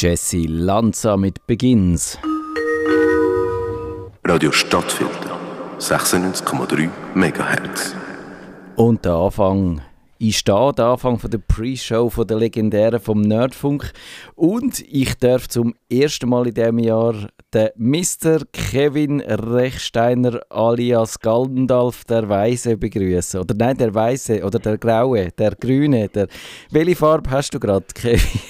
Jesse Lanza mit Begins. Radio Stadtfilter 96,3 MHz. Und der Anfang ich stehe der Anfang von der Pre-Show von der legendären vom Nerdfunk und ich darf zum ersten Mal in diesem Jahr den Mr. Kevin Rechsteiner alias Galdendalf der Weise begrüßen. Oder nein, der Weiße oder der Graue, der Grüne. Der... Welche Farbe hast du gerade, Kevin?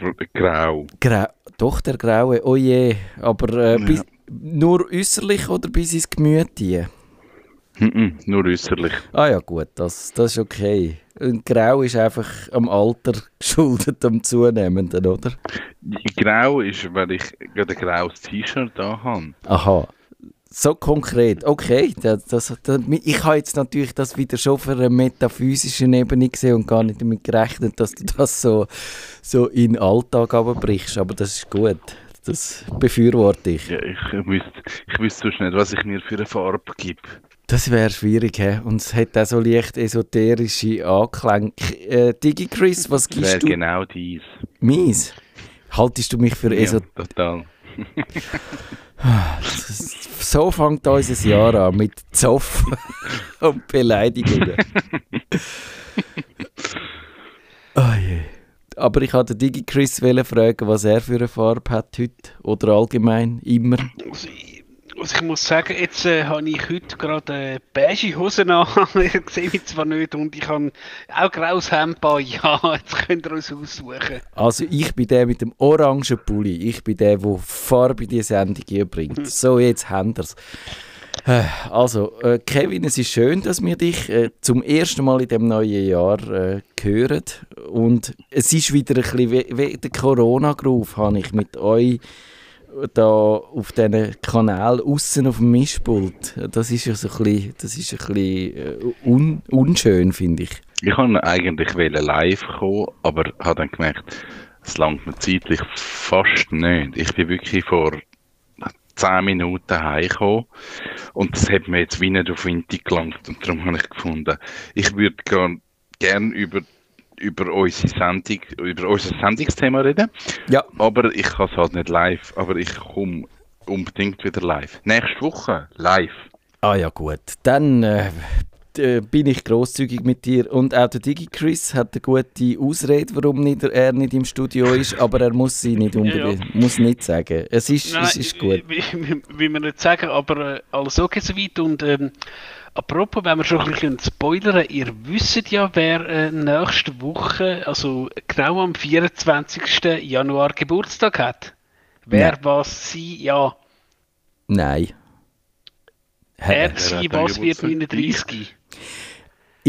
Heute grau. grau. Doch, der Graue. Oh je. Aber äh, ja. nur äußerlich oder bis ins Gemüt? Mm nur äußerlich. Ah ja, gut, das, das ist okay. Und Grau ist einfach am Alter geschuldet, am zunehmenden, oder? Grau ist, weil ich gerade ein graues T-Shirt da habe. Aha. So konkret, okay. Das, das, das, ich habe jetzt natürlich das wieder schon für eine metaphysische Ebene gesehen und gar nicht damit gerechnet, dass du das so, so in den Alltag brichst. Aber das ist gut. Das befürworte ich. Ja, ich wüsste, ich wüsste sonst nicht, was ich mir für eine Farbe gebe. Das wäre schwierig, he? und es hat auch so leicht esoterische Anklänge. Äh, DigiChris, was gibst wär du? genau dies. Mies? Haltest du mich für esoterisch? Ja, total. so fängt unser Jahr an, mit Zoff und Beleidigungen. oh je. Aber ich wollte DigiChris fragen, was er für eine Farbe hat heute oder allgemein immer. Also ich muss sagen, jetzt äh, habe ich heute gerade äh, beige Hosen an. ich sehe mich zwar nicht und ich habe auch graues Hemd an. Ja, jetzt könnt ihr uns aussuchen. Also ich bin der mit dem orangen Pulli. Ich bin der, der Farbe in die Sendung bringt. Hm. So, jetzt haben wir es. Äh, also, äh, Kevin, es ist schön, dass wir dich äh, zum ersten Mal in dem neuen Jahr äh, hören. Und es ist wieder ein bisschen wie, wie der Corona-Groove, habe ich mit euch da auf diesen Kanal außen auf dem Mischpult, das ist ja so ein bisschen, das ist ein bisschen äh, un, unschön, finde ich. Ich wollte eigentlich live kommen, aber habe dann gemerkt, es langt mir zeitlich fast nicht. Ich bin wirklich vor 10 Minuten heimgekommen und das hat mir jetzt wie nicht auf Winter gelangt und darum habe ich gefunden, ich würde gerne über über unsere Sendung, über unser Sendungsthema reden. Ja. Aber ich kann es halt nicht live. Aber ich komme unbedingt wieder live. Nächste Woche live. Ah ja gut, dann äh, bin ich großzügig mit dir. Und auch der DigiChris hat eine gute Ausrede, warum nicht, er nicht im Studio ist, aber er muss sie nicht unbedingt, ja, ja. muss nicht sagen. Es ist, Nein, es ist gut. Wie, wie, wie wir nicht sagen, aber äh, alles okay soweit und ähm, Apropos, wenn wir schon ein bisschen spoilern, ihr wisst ja, wer äh, nächste Woche, also genau am 24. Januar Geburtstag hat. Wer, Nein. was, sie, ja. Nein. Er, sie, was wird 39?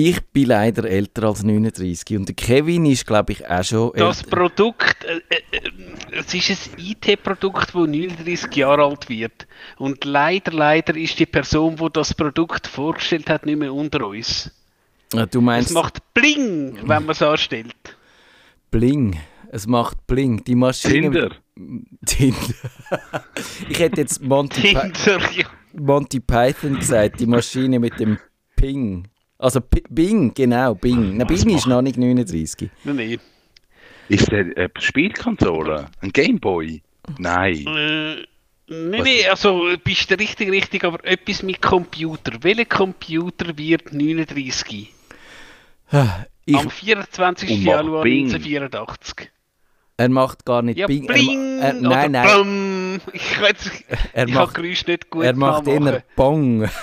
Ich bin leider älter als 39 und der Kevin ist, glaube ich, auch schon älter. Das Produkt, äh, äh, es ist ein IT-Produkt, das 39 Jahre alt wird. Und leider, leider ist die Person, die das Produkt vorgestellt hat, nicht mehr unter uns. Ja, du meinst... Es macht Bling, wenn man es anstellt. Bling. Es macht Bling. Die Maschine... Tinder. Tinder. ich hätte jetzt Monty, Tinder, ja. Monty Python gesagt, die Maschine mit dem Ping. Also P Bing, genau, Bing. Na, Bing ist noch nicht 39. Nein, nein. Ist der eine Spielkonsole? Ein Gameboy? Nein. Äh, nein, nein, also bist du richtig, richtig, aber etwas mit Computer. Welcher Computer wird 39? Ich, Am 24. Januar Bing. 1984. Er macht gar nicht ja, Bing. Bling, er, er, nein, nein. Bum. Ich, er ich macht, Geräusch nicht gut Er macht immer Bong.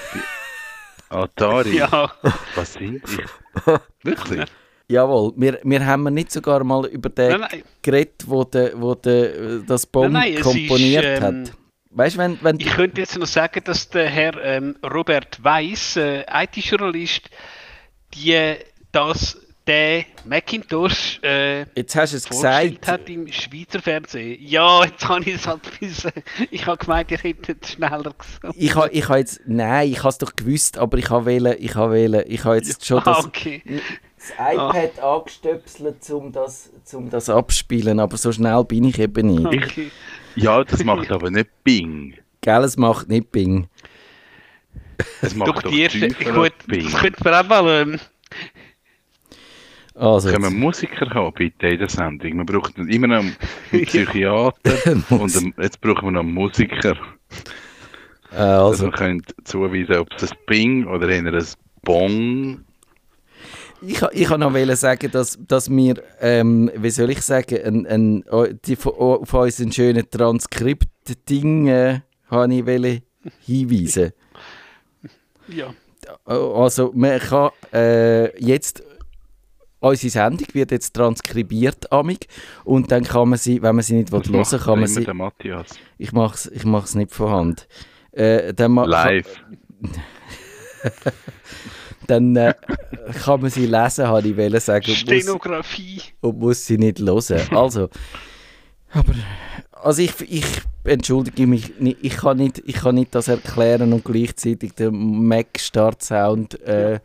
Atari? Ja. Was sind die? Wirklich? Jawohl, wir, wir haben nicht sogar mal über den nein, nein. geredet, wo, de, wo de, das Bomb nein, komponiert ist, ähm, hat. Weißt, wenn, wenn ich könnte jetzt noch sagen, dass der Herr ähm, Robert Weiss, äh, IT-Journalist, die das der Macintosh äh, jetzt hast du es gesagt hat im Schweizer Fernsehen. Ja, jetzt habe ich es halt wissen. Ich habe gemeint, ihr hättet schneller gesagt. Ich habe ich ha jetzt, nein, ich habe es doch gewusst, aber ich habe wählen, ich habe wählen, ich habe jetzt schon das, okay. das iPad ah. angestöpselt, um das, um das abspielen, aber so schnell bin ich eben nicht. Okay. Ja, das macht aber nicht Bing. Gell, es macht nicht Bing. Es macht doch, doch die erste, gut, Bing. das könnte man auch mal... Ähm, Also, Können wir Musiker haben, bitte, in der Sendung? Wir brauchen immer noch einen Psychiater und einen, jetzt brauchen wir noch einen Musiker, äh, dass also wir können zuweisen ob es ein Bing oder eher ein Bong ich, ich kann noch sagen, dass, dass wir, ähm, wie soll ich sagen, ein, ein, oh, die, von- oh, auf unseren schönen Transkript-Ding äh, habe ich hinweisen. Ja. Also man kann äh, jetzt unsere Sendung wird jetzt transkribiert amig und dann kann man sie, wenn man sie nicht will, hören, macht kann man immer sie. der Matthias. Ich mach's, ich mach's nicht von Hand. Äh, dann Live. Dann äh, kann man sie lesen, habe ich wollen sagen. und muss- Stenografie. und muss sie nicht hören. Also, aber also ich, ich entschuldige mich, ich kann nicht, ich kann nicht das erklären und gleichzeitig den Mac Start Sound äh,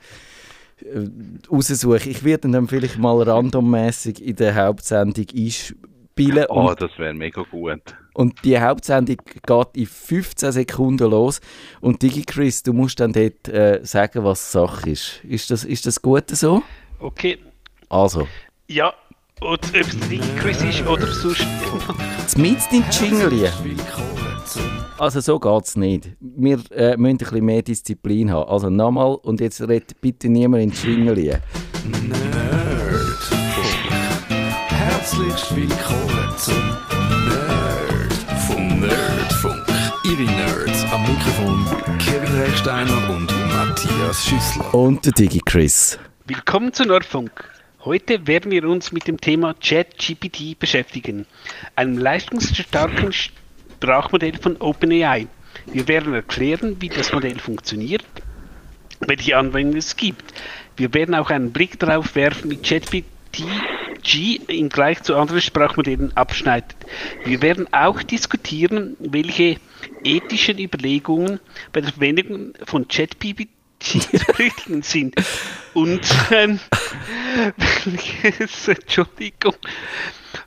äh, raussuchen. Ich werde ihn dann vielleicht mal randommäßig in der Hauptsendung einspielen Oh, das wäre mega gut. und die Hauptsendung geht in 15 Sekunden los und DigiChris, du musst dann dort äh, sagen, was Sache ist. Ist das, ist das gut so? Okay. Also, Ja. Oder ob es nicht Chris ist oder sonst. Zumindest in Jingle. Also so geht es nicht. Wir äh, müssen ein bisschen mehr Disziplin haben. Also nochmal und jetzt redet bitte niemand in Jingle. Herzlich willkommen zum Nerd vom Nerdfunk. Ihre Nerds am Mikrofon Kevin Rechsteiner und Matthias Schüssler. Und der Digi Chris. Willkommen zu Nordfunk. Heute werden wir uns mit dem Thema ChatGPT beschäftigen, einem leistungsstarken Sprachmodell von OpenAI. Wir werden erklären, wie das Modell funktioniert, welche Anwendungen es gibt. Wir werden auch einen Blick darauf werfen, wie ChatGPT im Vergleich zu anderen Sprachmodellen abschneidet. Wir werden auch diskutieren, welche ethischen Überlegungen bei der Verwendung von ChatGPT richtig sind. Und ähm, welches, Entschuldigung,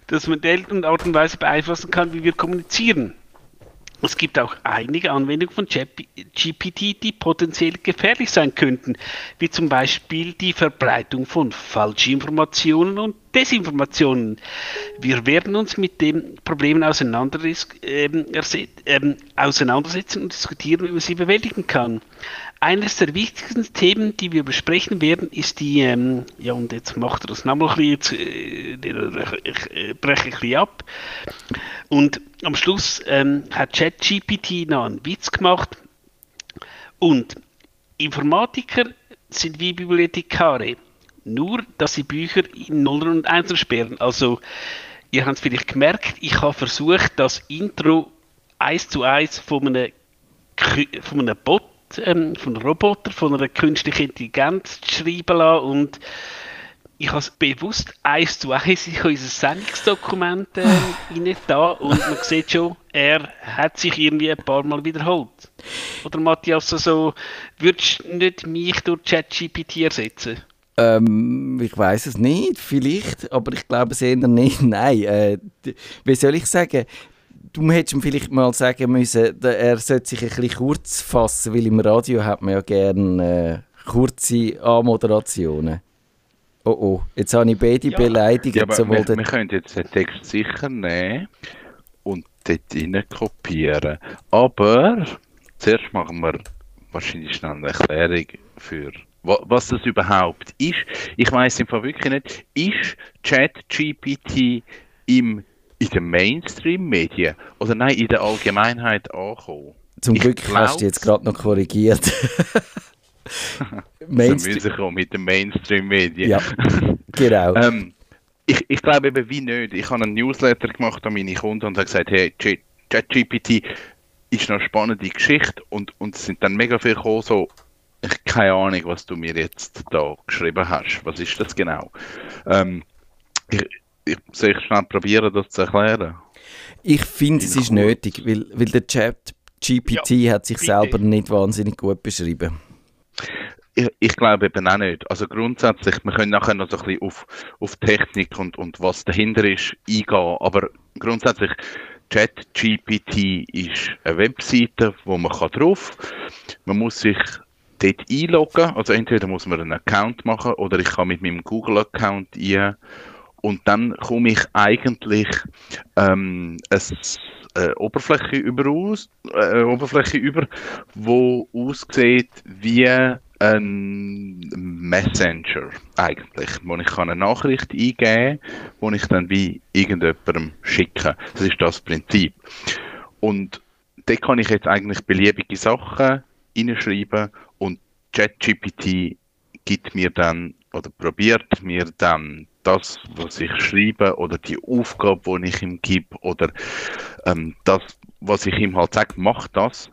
das Modell und Art und Weise beeinflussen kann, wie wir kommunizieren. Es gibt auch einige Anwendungen von GPT, die potenziell gefährlich sein könnten, wie zum Beispiel die Verbreitung von Falschinformationen und Desinformationen. Wir werden uns mit den Problemen ähm, ähm, auseinandersetzen und diskutieren, wie man sie bewältigen kann. Eines der wichtigsten Themen, die wir besprechen werden, ist die, ähm, ja und jetzt macht er das nochmal ein bisschen, jetzt, äh, ich breche ein bisschen ab. Und am Schluss ähm, hat ChatGPT noch einen Witz gemacht. Und Informatiker sind wie Bibliothekare. Nur, dass sie Bücher in Nuller und Einser sperren. Also, ihr habt es vielleicht gemerkt, ich habe versucht, das Intro eins zu eins von einem, von einem Bot, ähm, von einem Roboter, von einer künstlichen Intelligenz zu schreiben lassen. Und ich habe es bewusst eins zu eins in unser Sendungsdokument äh, da und man sieht schon, er hat sich irgendwie ein paar Mal wiederholt. Oder Matthias, also, würdest du nicht mich durch ChatGPT ersetzen? Ähm, ich weiß es nicht, vielleicht, aber ich glaube es eher nicht. Nein, äh, wie soll ich sagen? Du hättest ihm vielleicht mal sagen müssen, er sollte sich ein bisschen kurz fassen, weil im Radio hat man ja gerne äh, kurze Anmoderationen. Oh oh, jetzt habe ich beide Ja. beleidigt. Ja, aber sowohl wir, den- wir können jetzt den Text sicher nehmen und dort rein kopieren. Aber zuerst machen wir wahrscheinlich schnell eine Erklärung für wa- was das überhaupt ist. Ich weiß im Fall wirklich nicht, ist ChatGPT im in den Mainstream-Medien oder nein, in der Allgemeinheit angekommen? Zum ich Glück hast du jetzt gerade noch korrigiert. Mainstream. mit den Mainstream-Medien. Ja, genau. Ähm, ich, ich glaube eben wie nicht. Ich habe einen Newsletter gemacht an meine Kunden und habe gesagt, hey, Ch- ChatGPT ist eine spannende Geschichte und, und es sind dann mega viel gekommen, so, ich keine Ahnung, was du mir jetzt da geschrieben hast. Was ist das genau? Ähm, ich, ich soll ich schnell probieren, das zu erklären? Ich finde, es ist nötig, weil, weil der Chat GPT hat sich bitte. selber nicht wahnsinnig gut beschrieben. Ich, ich glaube eben auch nicht. Also grundsätzlich, wir können nachher noch so ein bisschen auf, auf Technik und, und was dahinter ist eingehen, aber grundsätzlich ChatGPT ist eine Webseite, wo man kann drauf. Man muss sich dort einloggen. Also entweder muss man einen Account machen oder ich kann mit meinem Google-Account ein und dann komme ich eigentlich ähm, eine äh, Oberfläche über aus, äh, Oberfläche über, wo aussieht wie ein Messenger eigentlich, wo ich eine Nachricht eingeben kann, wo ich dann wie irgendjemandem schicke. Das ist das Prinzip. Und da kann ich jetzt eigentlich beliebige Sachen hineinschreiben und ChatGPT gibt mir dann oder probiert mir dann das, was ich schreibe oder die Aufgabe, die ich ihm gebe oder ähm, das, was ich ihm halt sage, mach das,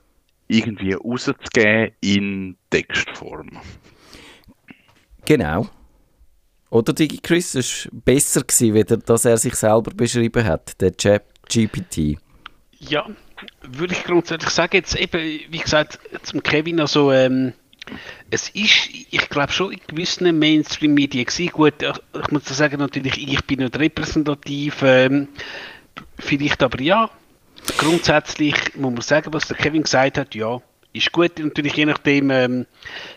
irgendwie rauszugeben in Textform. Genau. Oder DigiChris, es war besser gewesen, wieder, dass er sich selber beschrieben hat, der Chat GPT. Ja, würde ich grundsätzlich sagen, jetzt eben, wie gesagt, zum Kevin, also ähm, es ist, ich glaube schon in gewissen Mainstream-Medien gewesen. Gut, ich muss sagen, natürlich, ich bin nicht repräsentativ, ähm, vielleicht aber ja. Grundsätzlich muss man sagen, was der Kevin gesagt hat, ja, ist gut. Natürlich je nachdem, ähm,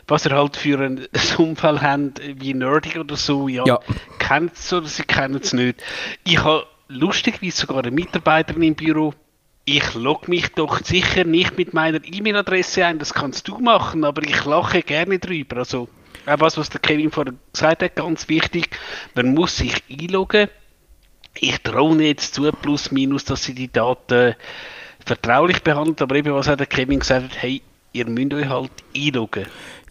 was er halt für einen Unfall hat, wie nerdig oder so, ja, ja. kennt es oder sie kennen es nicht. Ich habe lustigerweise sogar eine Mitarbeiterin im Büro, ich logge mich doch sicher nicht mit meiner E-Mail-Adresse ein, das kannst du machen, aber ich lache gerne drüber. Also, auch was, was der Kevin vorhin gesagt hat, ganz wichtig, man muss sich einloggen. Ich traue jetzt zu, plus minus, dass sie die Daten vertraulich behandelt, aber eben, was hat der Kevin gesagt, hey, ihr müsst euch halt einloggen.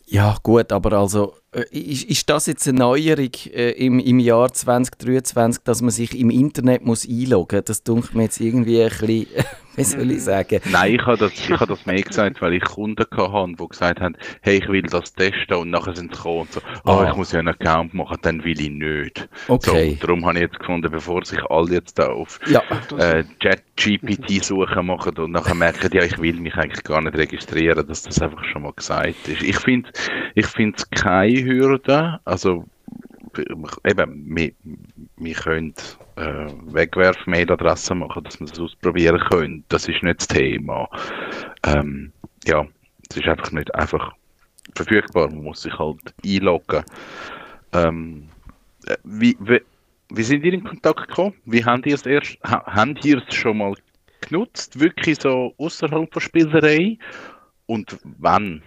Ja, gut, aber also äh, ist, ist das jetzt eine Neuerung äh, im, im Jahr 2023, dass man sich im Internet muss einloggen muss? Das dunkelt mir jetzt irgendwie ein bisschen, wie soll ich sagen? Nein, ich habe das, ich habe das mehr gesagt, weil ich Kunden hatte, die gesagt haben, hey, ich will das testen und nachher sind sie gekommen und so, oh, ah. ich muss ja einen Account machen, dann will ich nicht. Okay. So, darum habe ich jetzt gefunden, bevor sich alle jetzt da auf ja. äh, Chat-GPT-Suche machen und nachher merken, ja, ich will mich eigentlich gar nicht registrieren, dass das einfach schon mal gesagt ist. Ich finde ich es keine Hürde. Also eben, wir, wir können äh, Wegwerf-Mail-Adressen machen, dass wir das ausprobieren können. Das ist nicht das Thema. Ähm, ja, es ist einfach nicht einfach verfügbar. Man muss sich halt einloggen. Ähm, äh, wie, wie, wie sind ihr in Kontakt gekommen? Wie habt ihr es erst, habt ihr es schon mal genutzt? Wirklich so außerhalb von Spielerei? Und wann?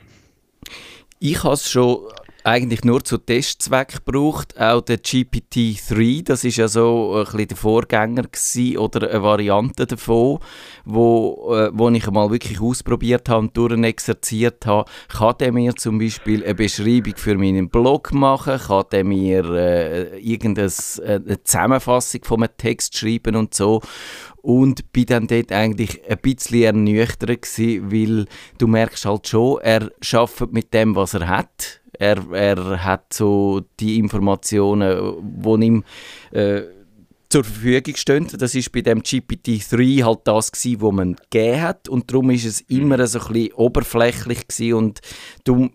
Ich habe es schon eigentlich nur zu Testzweck gebraucht. Auch der GPT-3, das ist ja so ein bisschen der Vorgänger gewesen, oder eine Variante davon, wo, äh, wo ich mal wirklich ausprobiert habe und durchexerziert habe. Kann der mir zum Beispiel eine Beschreibung für meinen Blog machen? Kann der mir äh, irgendeine äh, Zusammenfassung von einem Text schreiben und so? und bin dann dort eigentlich ein bisschen ernüchtert gewesen, weil du merkst halt schon, er arbeitet mit dem, was er hat. Er, er hat so die Informationen, die ihm äh, zur Verfügung stehen. Das ist bei dem GPT-3 halt das gewesen, was man gegeben hat und darum ist es immer so ein bisschen oberflächlich gewesen und du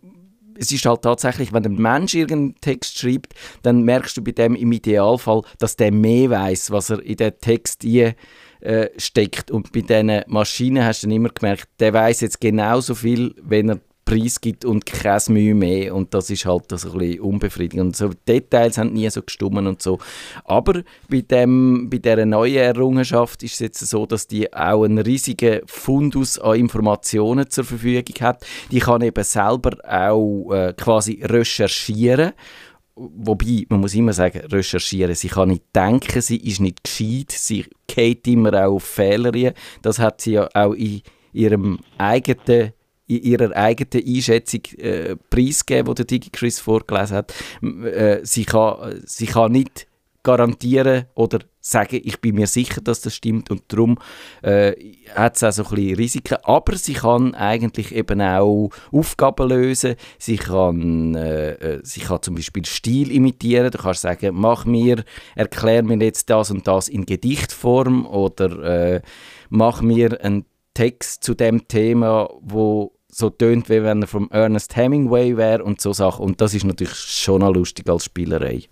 es ist halt tatsächlich, wenn ein Mensch irgendeinen Text schreibt, dann merkst du bei dem im Idealfall, dass der mehr weiß, was er in den Text hier äh, steckt. Und bei diesen Maschinen hast du dann immer gemerkt, der weiß jetzt genauso viel, wenn er Preis gibt und kein Mühe mehr und das ist halt so ein bisschen unbefriedigend. Und so Details haben nie so gestummen und so. Aber bei, dem, bei dieser neuen Errungenschaft ist es jetzt so, dass die auch einen riesigen Fundus an Informationen zur Verfügung hat. Die kann eben selber auch äh, quasi recherchieren wobei, man muss immer sagen, recherchieren. Sie kann nicht denken, sie ist nicht gescheit, sie geht immer auch auf Fehler Das hat sie ja auch in ihrem eigenen in ihrer eigenen Einschätzung äh, preisgeben, die der DigiChris vorgelesen hat. Äh, sie, kann, sie kann nicht garantieren oder sagen, ich bin mir sicher, dass das stimmt und darum äh, hat es auch so ein bisschen Risiken. Aber sie kann eigentlich eben auch Aufgaben lösen. Sie kann, äh, äh, sie kann zum Beispiel Stil imitieren. Du kannst sagen, mach mir, erklär mir jetzt das und das in Gedichtform oder äh, mach mir einen Text zu dem Thema, wo so tönt, wie wenn er vom Ernest Hemingway wäre und so Sachen. Und das ist natürlich schon auch lustig als Spielerei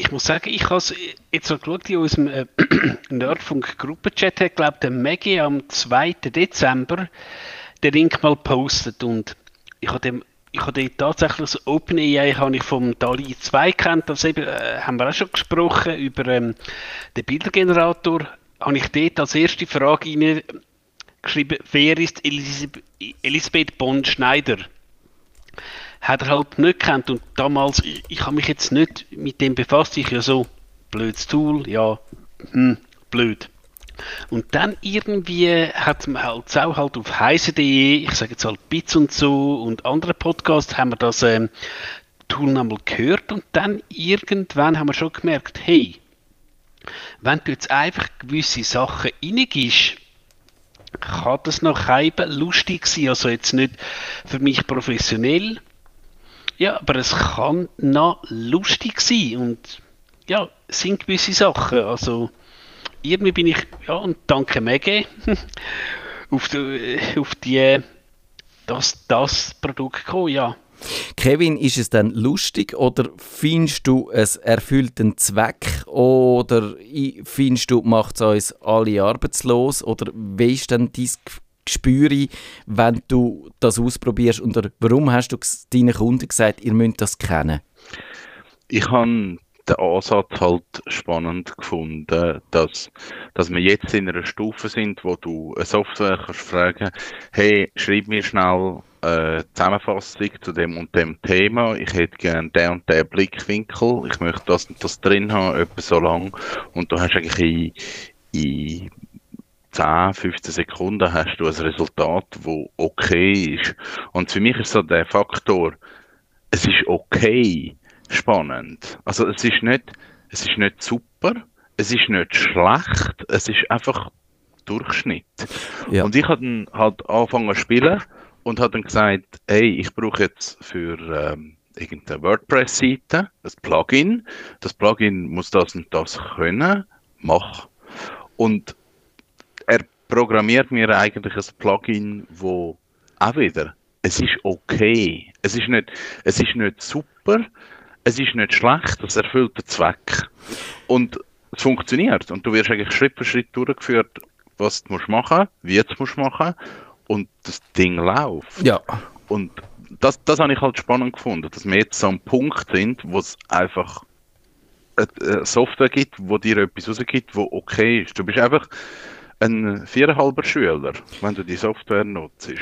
ich muss sagen, ich habe jetzt noch geschaut, in unserem äh, Nerdfunk-Gruppenchat hat, glaube der Maggie am 2. Dezember den Link mal postet und ich habe dem ich habe tatsächlich das OpenAI habe ich vom DALI 2 kennt, das eben, äh, haben wir auch schon gesprochen, über ähm, den Bildergenerator, habe ich dort als erste Frage geschrieben, wer ist Elisabeth, Bond-Schneider? Hat er halt nicht kennt und damals, ich, ich habe mich jetzt nicht mit dem befasst, ich ja so, blödes Tool, ja, hm, blöd. Und dann irgendwie hat man halt auch halt auf heise.de, ich sage jetzt halt Bits und so und andere Podcasts, haben wir das ähm, Tool nochmal gehört und dann irgendwann haben wir schon gemerkt, hey, wenn du jetzt einfach gewisse Sachen reingibst, kann das noch eben lustig sein, also jetzt nicht für mich professionell, ja, aber es kann noch lustig sein. Und ja, sind gewisse Sachen, also irgendwie bin ich, ja, und danke Mege, auf, auf die, das, das Produkt gekommen, ja. Kevin, ist es dann lustig oder findest du, es erfüllt einen Zweck oder findest du, macht es uns alle arbeitslos oder wie ist dann dein Gespür, wenn du das ausprobierst und warum hast du deinen Kunden gesagt, ihr müsst das kennen? Ich habe den Ansatz halt spannend gefunden, dass, dass wir jetzt in einer Stufe sind, wo du eine Software kannst fragen, hey, schreib mir schnell eine Zusammenfassung zu dem und dem Thema. Ich hätte gerne den und den Blickwinkel. Ich möchte das und das drin haben, etwa so lang. Und du hast eigentlich in, in 10, 15 Sekunden hast du ein Resultat, wo okay ist. Und für mich ist so der Faktor, es ist okay, spannend. Also es ist nicht, es ist nicht super, es ist nicht schlecht, es ist einfach Durchschnitt. Ja. Und ich habe dann halt angefangen zu spielen und habe dann gesagt, hey, ich brauche jetzt für ähm, irgendeine WordPress-Seite das Plugin. Das Plugin muss das und das können, mach. Und er programmiert mir eigentlich ein Plugin, wo auch wieder, es ist okay. Es ist nicht, es ist nicht super, es ist nicht schlecht, es erfüllt den Zweck. Und es funktioniert. Und du wirst eigentlich Schritt für Schritt durchgeführt, was du musst machen, wie du musst machen und das Ding läuft. Ja. Und das, das habe ich halt spannend gefunden, dass wir jetzt so am Punkt sind, wo es einfach eine Software gibt, wo dir etwas rausgibt, wo okay ist. Du bist einfach ein viereinhalber Schüler, wenn du die Software nutzt.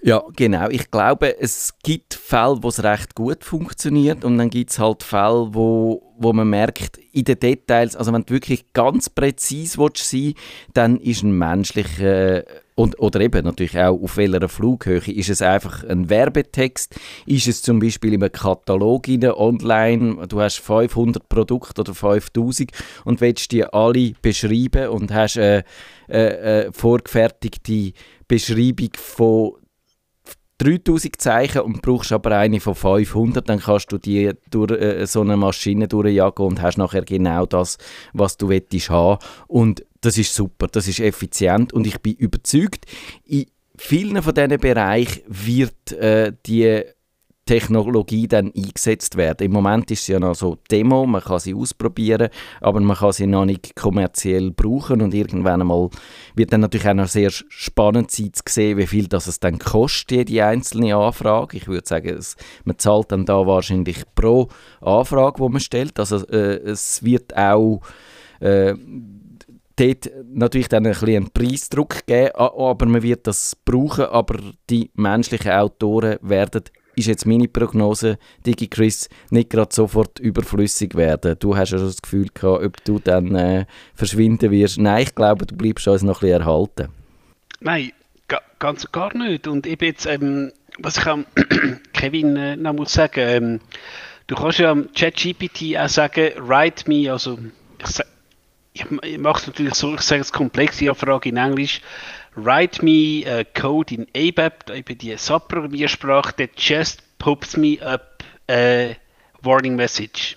Ja, genau. Ich glaube, es gibt Fälle, wo es recht gut funktioniert und dann gibt es halt Fälle, wo, wo man merkt, in den Details, also wenn du wirklich ganz präzise willst sein dann ist ein menschlicher und, oder eben natürlich auch auf welcher Flughöhe. Ist es einfach ein Werbetext? Ist es zum Beispiel in einem Katalog in online? Du hast 500 Produkte oder 5000 und willst die alle beschreiben und hast eine, eine, eine vorgefertigte Beschreibung von 3000 Zeichen und brauchst aber eine von 500, dann kannst du die durch äh, so eine Maschine durchjagen und hast nachher genau das, was du willst haben. Und das ist super, das ist effizient und ich bin überzeugt, in vielen von diesen Bereichen wird äh, die Technologie dann eingesetzt werden. Im Moment ist es ja noch so Demo, man kann sie ausprobieren, aber man kann sie noch nicht kommerziell brauchen und irgendwann einmal wird dann natürlich auch noch sehr spannend sein zu sehen, wie viel das es dann kostet, jede einzelne Anfrage. Ich würde sagen, es, man zahlt dann da wahrscheinlich pro Anfrage, die man stellt. Also äh, es wird auch äh, dort natürlich dann ein bisschen einen Preisdruck geben, aber man wird das brauchen, aber die menschlichen Autoren werden ist jetzt meine Prognose, Digi Chris, nicht gerade sofort überflüssig werden. Du hast ja das Gefühl gehabt, ob du dann äh, verschwinden wirst. Nein, ich glaube, du bleibst uns noch ein bisschen erhalten. Nein, ga, ganz gar nicht. Und ich bin jetzt, ähm, was ich am Kevin äh, noch muss sagen, ähm, du kannst ja am ChatGPT auch sagen, write me, also ich, ich, ich mache es natürlich so, ich sage es komplex, ich Frage in Englisch, write me a code in ABAP, eben die Subprogrammiersprache, that just pops me up a warning message.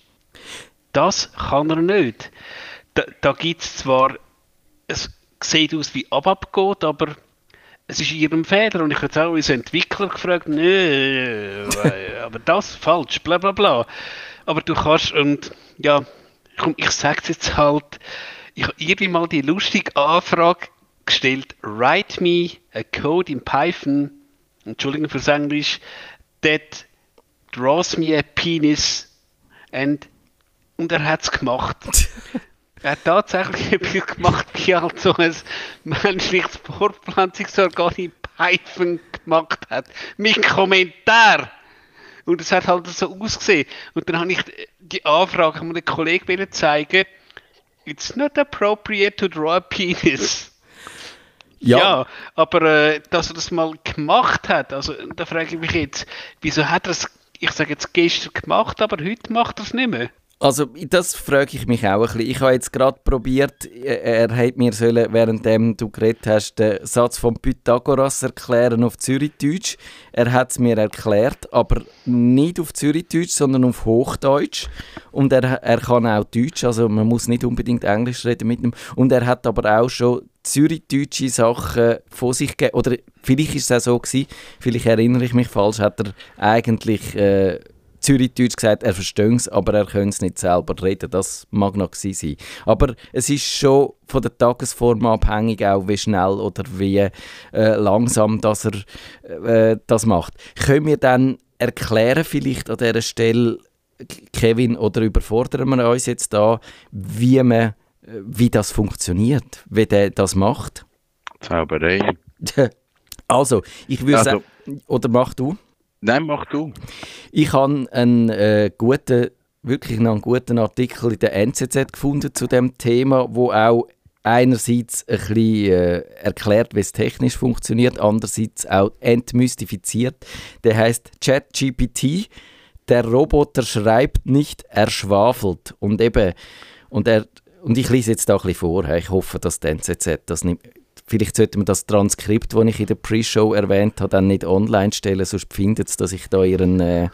Das kann er nicht. Da, da gibt es zwar, es sieht aus wie ABAP geht, aber es ist ihrem Fehler und ich habe auch unseren Entwickler gefragt, nö, aber das falsch, bla bla bla. Aber du kannst, und ja, komm, ich sage es jetzt halt, ich habe irgendwie mal die lustige Anfrage gestellt, write me a code in Python, Entschuldigung fürs Englisch, that draws me a penis and und er hat es gemacht. er hat tatsächlich etwas gemacht, wie halt so ein menschliches Fortpflanzungsorgan in Python gemacht hat. Mit Kommentar. Und es hat halt so ausgesehen. Und dann habe ich die Anfrage an den Kollegen zeigen, it's not appropriate to draw a penis. Ja. Ja, aber äh, dass er das mal gemacht hat, also da frage ich mich jetzt, wieso hat er es, ich sage jetzt gestern gemacht, aber heute macht er es nicht mehr? Also, das frage ich mich auch ein bisschen. Ich habe jetzt gerade probiert, er hat mir sollen, währenddem du geredet hast, den Satz von Pythagoras erklären auf Zürichdeutsch. Er hat es mir erklärt, aber nicht auf Zürichdeutsch, sondern auf Hochdeutsch. Und er, er kann auch Deutsch, also man muss nicht unbedingt Englisch reden mit ihm. Und er hat aber auch schon zürichdeutsche Sachen von sich gegeben. Oder vielleicht ist es auch so gewesen, vielleicht erinnere ich mich falsch, hat er eigentlich... Äh, Zürichdeutsch gesagt, er versteht es, aber er könnte es nicht selber reden. Das mag noch sein. Aber es ist schon von der Tagesform abhängig, auch wie schnell oder wie äh, langsam dass er äh, das macht. Können wir dann erklären vielleicht an dieser Stelle, Kevin, oder überfordern wir uns jetzt da, wie, man, äh, wie das funktioniert, wie der das macht? Zauberei. Also, ich würde Also- sagen, oder mach du? Nein, mach du. Ich habe einen äh, guten, wirklich einen guten Artikel in der NZZ gefunden zu dem Thema, wo auch einerseits ein bisschen äh, erklärt, wie es technisch funktioniert, andererseits auch entmystifiziert. Der heißt ChatGPT. Der Roboter schreibt nicht, er schwafelt. Und eben, und er und ich lese jetzt da ein bisschen vor. Ich hoffe, dass die NZZ das nicht. Vielleicht sollte man das Transkript, das ich in der Pre-Show erwähnt habe, dann nicht online stellen, sonst findet es, dass ich da ihren. Äh,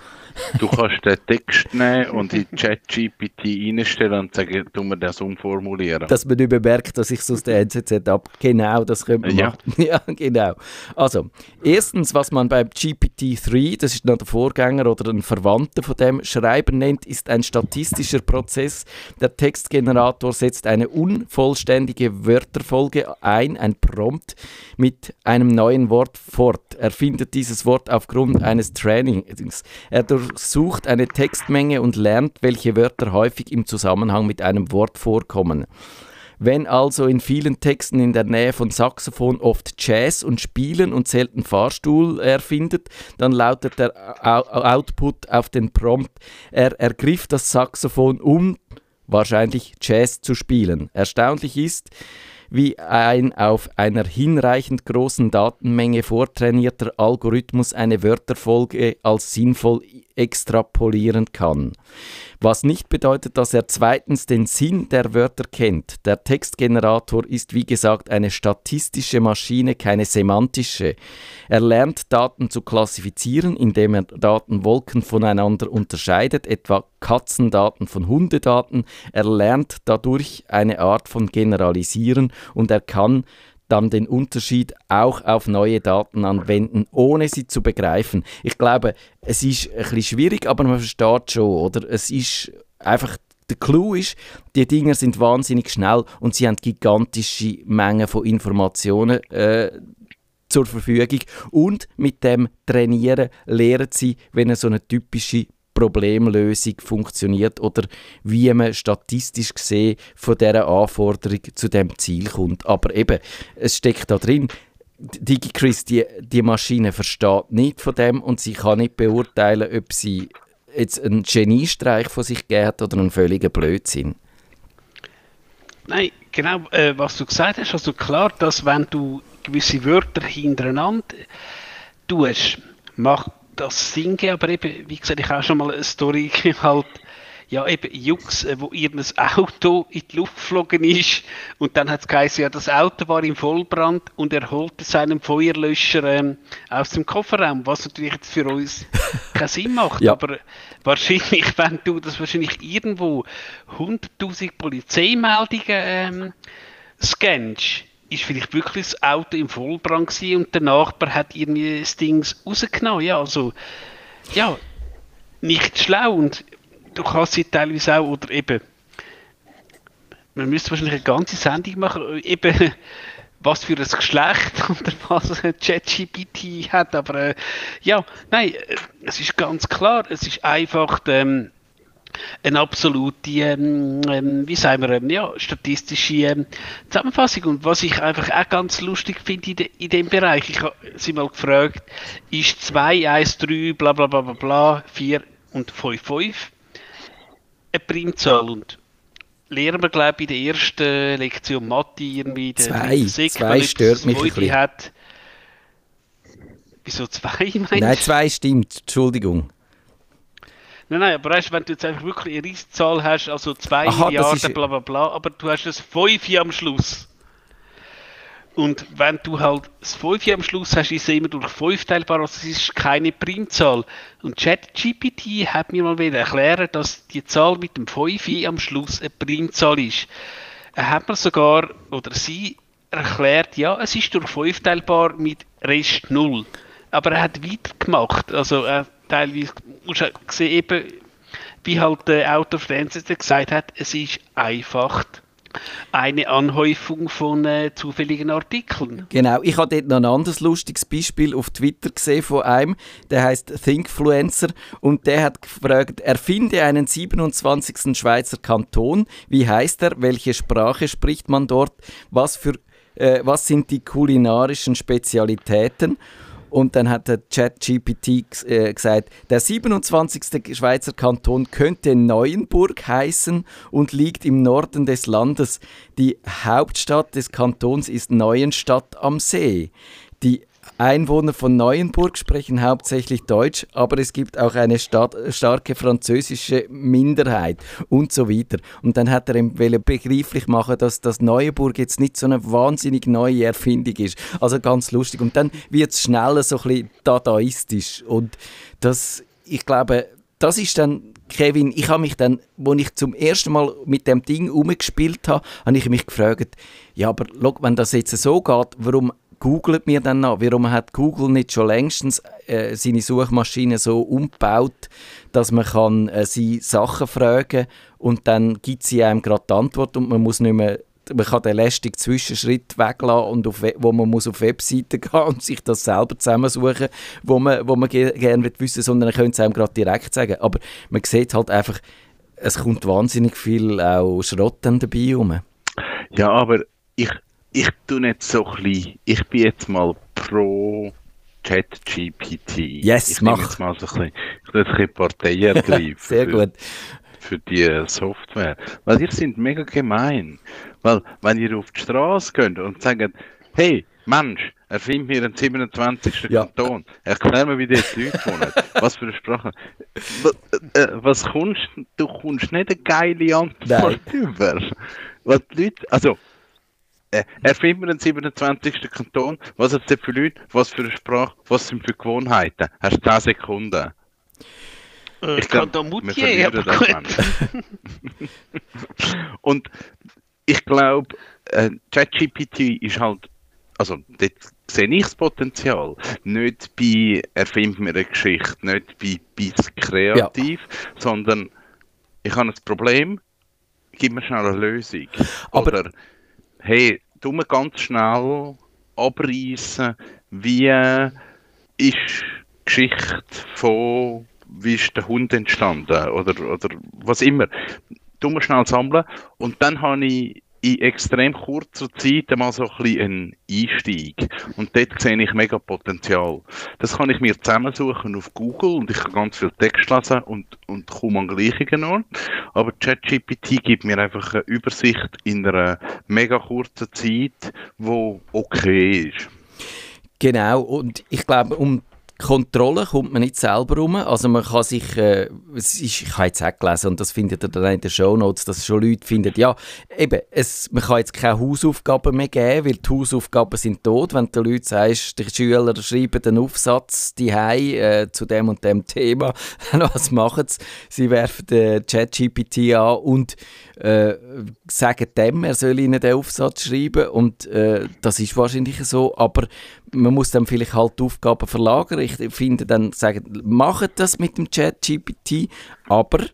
Du kannst den Text nehmen und in ChatGPT reinstellen und sagen, tu mir das umformulieren. dass man nicht mehr merkt, dass ich es aus der NZZ ab. Genau, das könnte man Ja. machen. Ja, genau. Also, erstens, was man beim GPT-3, das ist noch der Vorgänger oder ein Verwandter von dem, Schreiben nennt, ist ein statistischer Prozess. Der Textgenerator setzt eine unvollständige Wörterfolge ein, ein Prompt, mit einem neuen Wort fort. Er findet dieses Wort aufgrund eines Trainings. Er durchsucht eine Textmenge und lernt, welche Wörter häufig im Zusammenhang mit einem Wort vorkommen. Wenn also in vielen Texten in der Nähe von Saxophon oft Jazz und Spielen und selten Fahrstuhl erfindet, dann lautet der Output auf den Prompt, er ergriff das Saxophon um, wahrscheinlich Jazz zu spielen. Erstaunlich ist, wie ein auf einer hinreichend großen Datenmenge vortrainierter Algorithmus eine Wörterfolge als sinnvoll extrapolieren kann. Was nicht bedeutet, dass er zweitens den Sinn der Wörter kennt. Der Textgenerator ist wie gesagt eine statistische Maschine, keine semantische. Er lernt Daten zu klassifizieren, indem er Datenwolken voneinander unterscheidet, etwa Katzendaten von Hundedaten. Er lernt dadurch eine Art von Generalisieren und er kann dann den Unterschied auch auf neue Daten anwenden, ohne sie zu begreifen. Ich glaube, es ist ein bisschen schwierig, aber man versteht schon, oder? Es ist einfach, der Clou ist, die Dinger sind wahnsinnig schnell und sie haben gigantische Mengen von Informationen äh, zur Verfügung und mit dem Trainieren lehren sie, wenn eine so eine typische Problemlösung funktioniert oder wie man statistisch gesehen von dieser Anforderung zu dem Ziel kommt. Aber eben, es steckt da drin, DigiChris, die, die Maschine versteht nicht von dem und sie kann nicht beurteilen, ob sie jetzt einen Geniestreich von sich gegeben oder einen völligen Blödsinn. Nein, genau, äh, was du gesagt hast, also klar, dass wenn du gewisse Wörter hintereinander tust, macht das Sinn, geben, aber eben, wie gesagt, ich habe auch schon mal eine Story halt, ja eben Jux, äh, wo irgendein Auto in die Luft geflogen ist und dann hat es geheißen, ja das Auto war im Vollbrand und er holte seinen Feuerlöscher ähm, aus dem Kofferraum, was natürlich jetzt für uns keinen Sinn macht, Ja. aber wahrscheinlich, wenn du das wahrscheinlich irgendwo 100'000 Polizeimeldungen ähm, scannst, ist vielleicht wirklich das Auto im Vollbrand gewesen und der Nachbar hat irgendwie das Ding rausgenommen. Ja, also, ja, nicht schlau und du kannst sie teilweise auch, oder eben, man müsste wahrscheinlich eine ganze Sendung machen, eben, was für ein Geschlecht oder was ChatGPT hat. Aber äh, ja, nein, äh, es ist ganz klar, es ist einfach ähm, eine absolute, ähm, ähm, wie sagen wir, ähm, ja, statistische ähm, Zusammenfassung. Und was ich einfach auch ganz lustig finde in, de, in dem Bereich, ich habe sie mal gefragt, ist 2, 1, 3, bla bla bla bla bla, 4 und 5, 5 eine Primzahl? Und lernen wir, glaube ich, in der ersten Lektion Mathe irgendwie der Zwei. Physik, Zwei stört mich ein bisschen. hat. Wieso zwei, meinst Nein, zwei stimmt. Entschuldigung. Nein, nein, aber weißt, wenn du jetzt einfach wirklich eine Rieszahl hast, also 2 Aha, das Milliarden, ist- bla bla bla, aber du hast das 5 am Schluss. Und wenn du halt das 5 am Schluss hast, ist es immer durch 5 teilbar, also es ist keine Primzahl. Und ChatGPT hat mir mal wieder erklären, dass die Zahl mit dem 5 am Schluss eine Primzahl ist. Er hat mir sogar, oder sie erklärt, ja, es ist durch 5 teilbar mit Rest 0. Aber er hat weitergemacht. Also er teilweise musst du sehen, eben, wie halt der Autor Francis gesagt hat, es ist einfach eine Anhäufung von äh, zufälligen Artikeln. Genau, ich habe dort noch ein anderes lustiges Beispiel auf Twitter gesehen von einem, der heißt Thinkfluencer und der hat gefragt, erfinde einen 27. Schweizer Kanton, wie heißt er, welche Sprache spricht man dort, was, für, äh, was sind die kulinarischen Spezialitäten und dann hat der ChatGPT äh, gesagt, der 27. Schweizer Kanton könnte Neuenburg heißen und liegt im Norden des Landes. Die Hauptstadt des Kantons ist Neuenstadt am See. Die Einwohner von Neuenburg sprechen hauptsächlich Deutsch, aber es gibt auch eine Stadt, starke französische Minderheit und so weiter. Und dann hat er begreiflich machen, dass das Neuenburg jetzt nicht so eine wahnsinnig neue Erfindung ist. Also ganz lustig. Und dann wird es schneller so ein bisschen dadaistisch. Und das, ich glaube, das ist dann, Kevin, ich habe mich dann, als ich zum ersten Mal mit dem Ding umgespielt habe, habe ich mich gefragt, ja, aber schau, wenn das jetzt so geht, warum googelt mir dann noch? Warum hat Google nicht schon längstens äh, seine Suchmaschine so umgebaut, dass man kann, äh, sie Sachen fragen und dann gibt sie einem gerade die Antwort und man muss nicht mehr man kann den lästigen Zwischenschritt weglassen und auf, wo man muss auf Webseiten gehen und sich das selber zusammensuchen, wo man, wo man ge gerne wissen sondern man könnte es einem gerade direkt sagen. Aber man sieht halt einfach, es kommt wahnsinnig viel auch Schrott dann dabei rum. Ja, aber ich, ich tu nicht so ein bisschen, ich bin jetzt mal pro ChatGPT. Yes, ich mach. jetzt mal so ein bisschen, ich jetzt ein bisschen Partei ergreifen. Sehr für- gut. für die Software. Weil ihr sind mega gemein. Weil, wenn ihr auf die Straße geht und sagt, hey, Mensch, erfind mir einen 27. Ja. Kanton, erklär mir, wie die jetzt Leute wohnen, was für eine Sprache. Was, äh, was kommst du? kommst nicht eine geile Antwort über. Was die Leute, also, äh, erfind mir einen 27. Kanton, was hat es für Leute, was für eine Sprache, was sind für Gewohnheiten? Hast 10 Sekunden. Äh, Ich glaub, Kanton wir Moutier, verlieren aber das gut. Und ich glaube, äh, ChatGPT ist halt, also dort sehe ich das Potenzial. Nicht bei erfind mir eine Geschichte, nicht bei bis kreativ, sondern ich habe ein Problem, gib mir schnell eine Lösung. Aber- Oder hey, tu mir ganz schnell abreißen, wie ist die Geschichte von wie ist der Hund entstanden oder, oder was immer. Tu mir schnell sammeln und dann habe ich in extrem kurzer Zeit einmal so ein bisschen einen Einstieg. Und dort sehe ich mega Potenzial. Das kann ich mir zusammensuchen auf Google und ich kann ganz viel Text lesen und, und komme an gleichen Ort. Aber ChatGPT gibt mir einfach eine Übersicht in einer mega kurzen Zeit, wo okay ist. Genau, und ich glaube, um Kontrolle kommt man nicht selber rum. Also man kann sich, äh, ist, ich habe jetzt auch gelesen, und das findet ihr dann in den Shownotes, dass schon Leute finden, ja, eben, es, man kann jetzt keine Hausaufgaben mehr geben, weil die Hausaufgaben sind tot. Wenn du den Leuten sagst, die Schüler schreiben den Aufsatz die äh, zu dem und dem Thema, was machen sie? Sie werfen den ChatGPT an und äh, sagen dem, er soll ihnen den Aufsatz schreiben und äh, das ist wahrscheinlich so, aber man muss dann vielleicht halt die Aufgaben verlagern. Ich finde dann, sagen, macht das mit dem Chat GPT, aber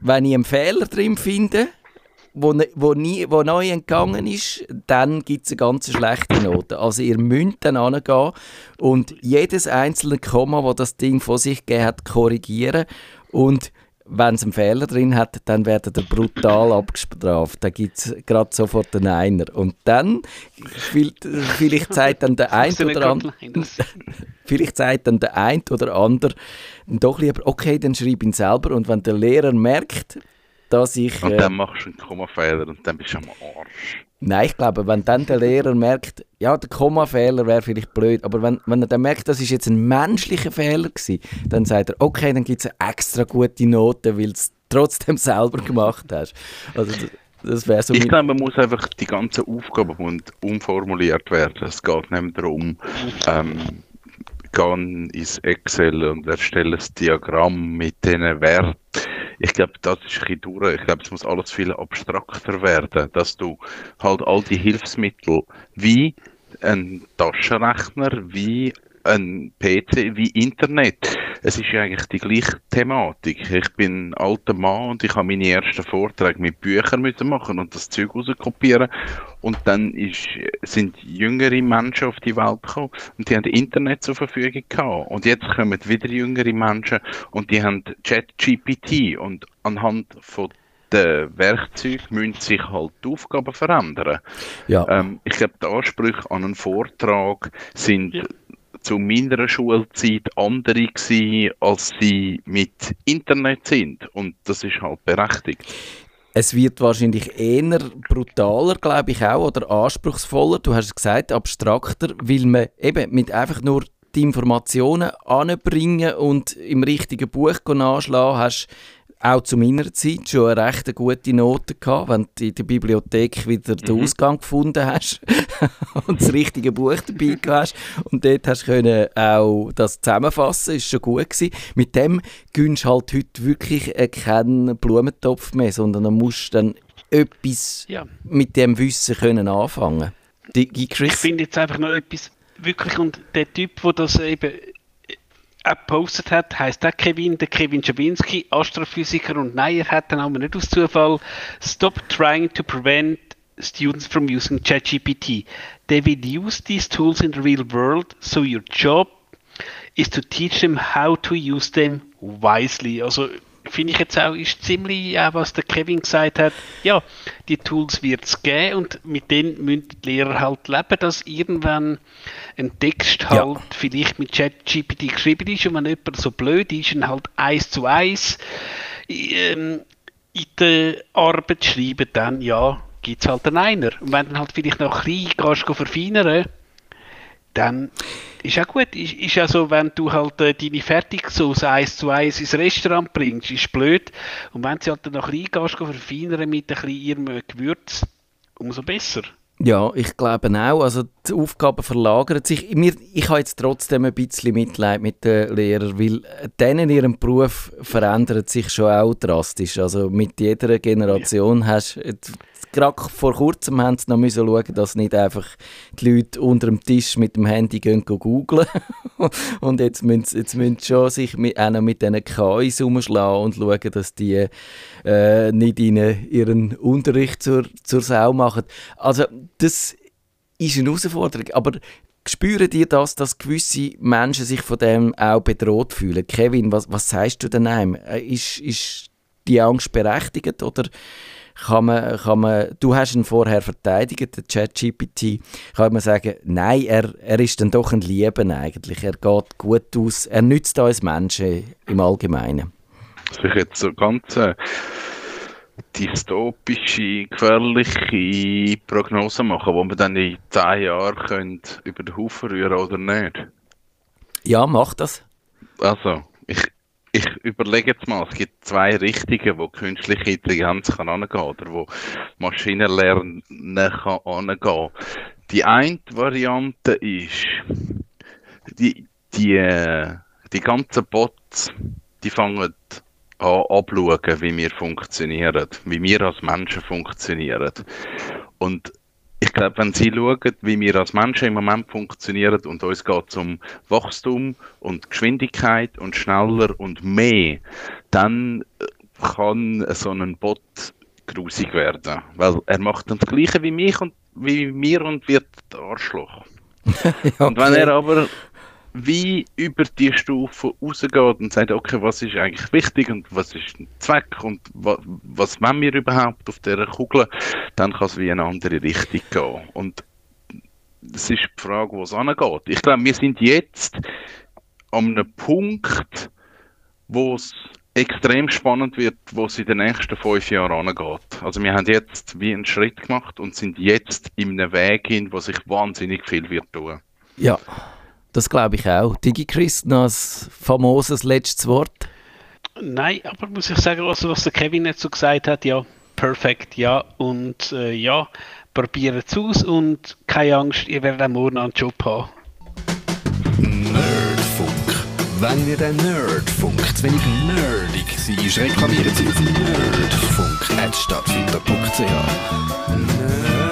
wenn ich einen Fehler drin finde, wo, ne- wo, nie, wo neu entgangen ist, dann gibt es eine ganz schlechte Note. Also ihr müsst dann angehen und jedes einzelne Komma, wo das Ding vor sich gegeben hat, korrigieren und wenn es einen Fehler drin hat, dann werdet ihr brutal abgestraft. Da gibt es gerade sofort einen Einer. Und dann, vielleicht, sagt dann der ein oder andere. Vielleicht sagt dann der ein oder andere doch lieber, okay, dann schreibe ihn selber. Und wenn der Lehrer merkt, dass ich. Und äh, dann machst du einen Kommafehler und dann bist du am Arsch. nein, ich glaube, wenn dann der Lehrer merkt, ja, der Kommafehler wäre vielleicht blöd, aber wenn, wenn er dann merkt, das ist jetzt ein menschlicher Fehler gewesen, dann sagt er, okay, dann gibt es eine extra gute Note, weil du es trotzdem selber gemacht hast. Also, das, wäre so Ich glaube, man muss einfach die ganzen Aufgaben umformuliert werden. Es geht nicht darum, ähm, gehen ins Excel und erstellen ein Diagramm mit diesen Werten. Ich glaube, das ist ein bisschen durch. Ich glaube, es muss alles viel abstrakter werden, dass du halt all die Hilfsmittel wie ein Taschenrechner, wie ein PC, wie Internet. Es ist ja eigentlich die gleiche Thematik. Ich bin ein alter Mann und ich habe meine ersten Vorträge mit Büchern müssen machen und das Zeug rauskopieren. Und dann ist, sind jüngere Menschen auf die Welt gekommen und die haben Internet zur Verfügung gehabt. Und jetzt kommen wieder jüngere Menschen und die haben ChatGPT und anhand von den Werkzeugen müssen sich halt die Aufgaben verändern. ja. Ähm, ich glaube, die Ansprüche an einen Vortrag sind Ja. Zu meiner Schulzeit andere gewesen, als sie mit Internet sind. Und das ist halt berechtigt. Es wird wahrscheinlich eher brutaler, glaube ich auch, oder anspruchsvoller. Du hast es gesagt, abstrakter, weil man eben mit einfach nur die Informationen anbringen und im richtigen Buch nachschlagen, hast auch zu meiner Zeit schon eine recht gute Note gehabt, wenn du in der Bibliothek wieder den Ausgang gefunden hast und das richtige Buch dabei hast und dort hast du können auch das zusammenfassen, ist schon gut gewesen. Mit dem gönnst du halt heute wirklich keinen Blumentopf mehr, sondern dann musst dann etwas Ja. mit dem Wissen können anfangen. Die, Ich finde jetzt einfach noch etwas wirklich und der Typ, der das eben gepostet hat, heißt auch Kevin, der Kevin Schawinski, Astrophysiker und nein, er hat den Namen nicht aus Zufall. Stop trying to prevent students from using ChatGPT. They will use these tools in the real world, so your job is to teach them how to use them wisely. Also finde ich jetzt auch, ist ziemlich auch, was der Kevin gesagt hat, ja, die Tools wird es geben und mit denen müssen die Lehrer halt leben, dass irgendwann ein Text Ja. halt vielleicht mit ChatGPT geschrieben ist und wenn jemand so blöd ist und halt eins zu eins ähm, in der Arbeit schreiben, dann ja, gibt es halt einen Einer. Und wenn dann halt vielleicht noch ein bisschen verfeinern, dann ist auch gut. Ist, ist ja so, wenn du halt äh, deine Fertigsoße eins zu eins ins Restaurant bringst, ist blöd. Und wenn sie halt dann noch ein bisschen verfeinern mit ein bisschen ihrem äh, Gewürz, umso besser. ja, ich glaube auch, also die Aufgaben verlagern sich. Mir, ich habe jetzt trotzdem ein bisschen Mitleid mit den Lehrern, weil denen ihrem Beruf verändert sich schon auch drastisch. Also mit jeder Generation hast Gerade vor kurzem haben sie noch müssen schauen, dass nicht einfach die Leute unter dem Tisch mit dem Handy gehen googlen. und jetzt müssen, sie- jetzt müssen sie schon sich mit, auch noch mit diesen KIs umschlagen und schauen, dass die äh, nicht ihnen ihren Unterricht zur, zur Sau machen. Also das ist eine Herausforderung, aber spüren dir das, dass gewisse Menschen sich von dem auch bedroht fühlen? Kevin, was, was sagst du denn einem? Äh, Ist, ist die Angst berechtigt oder kann man, kann man, du hast ihn vorher verteidigt, den ChatGPT, kann man sagen, nein, er, er ist dann doch ein Lieben eigentlich, er geht gut aus, er nützt uns Menschen im Allgemeinen. Soll ich jetzt so ganz äh, dystopische, gefährliche Prognosen machen, wo wir dann in zehn Jahren über den Haufen rühren oder nicht? Ja, mach das. Also, ich, überlege jetzt mal, es gibt zwei Richtungen, wo künstliche Intelligenz kann angehen oder wo Maschinenlernen kann angehen. Die eine Variante ist, die, die, äh, die ganzen Bots, die fangen an abschauen, wie wir funktionieren, wie wir als Menschen funktionieren. Und ich glaube, wenn Sie schauen, wie wir als Menschen im Moment funktionieren und uns geht es um Wachstum und Geschwindigkeit und schneller und mehr, dann äh, kann so ein Bot grusig werden. Weil er macht dann das Gleiche wie mich und wie mir und wird Arschloch. Ja, Und wenn okay. er aber wie über die Stufe rausgeht und sagt, okay, was ist eigentlich wichtig und was ist ein Zweck und wa was wollen wir überhaupt auf dieser Kugel, dann kann es wie in eine andere Richtung gehen. Und das ist die Frage, wo es angeht. Ich glaube, wir sind jetzt an einem Punkt, wo es extrem spannend wird, wo es in den nächsten fünf Jahren angeht. Also wir haben jetzt wie einen Schritt gemacht und sind jetzt in einem Weg hin, wo sich wahnsinnig viel wird tun. Ja, das glaube ich auch. DigiChris, noch ein famoses letztes Wort. Nein, aber muss ich sagen, also, was der Kevin jetzt so gesagt hat, ja, perfekt, ja. Und äh, ja, probiert es aus und keine Angst, ihr werdet auch morgen einen Job haben. Nerdfunk. Wenn ihr den Nerdfunk zu wenig nerdig seid, reklamiert sie auf nerdfunk.stadtfinder.ch. Nerd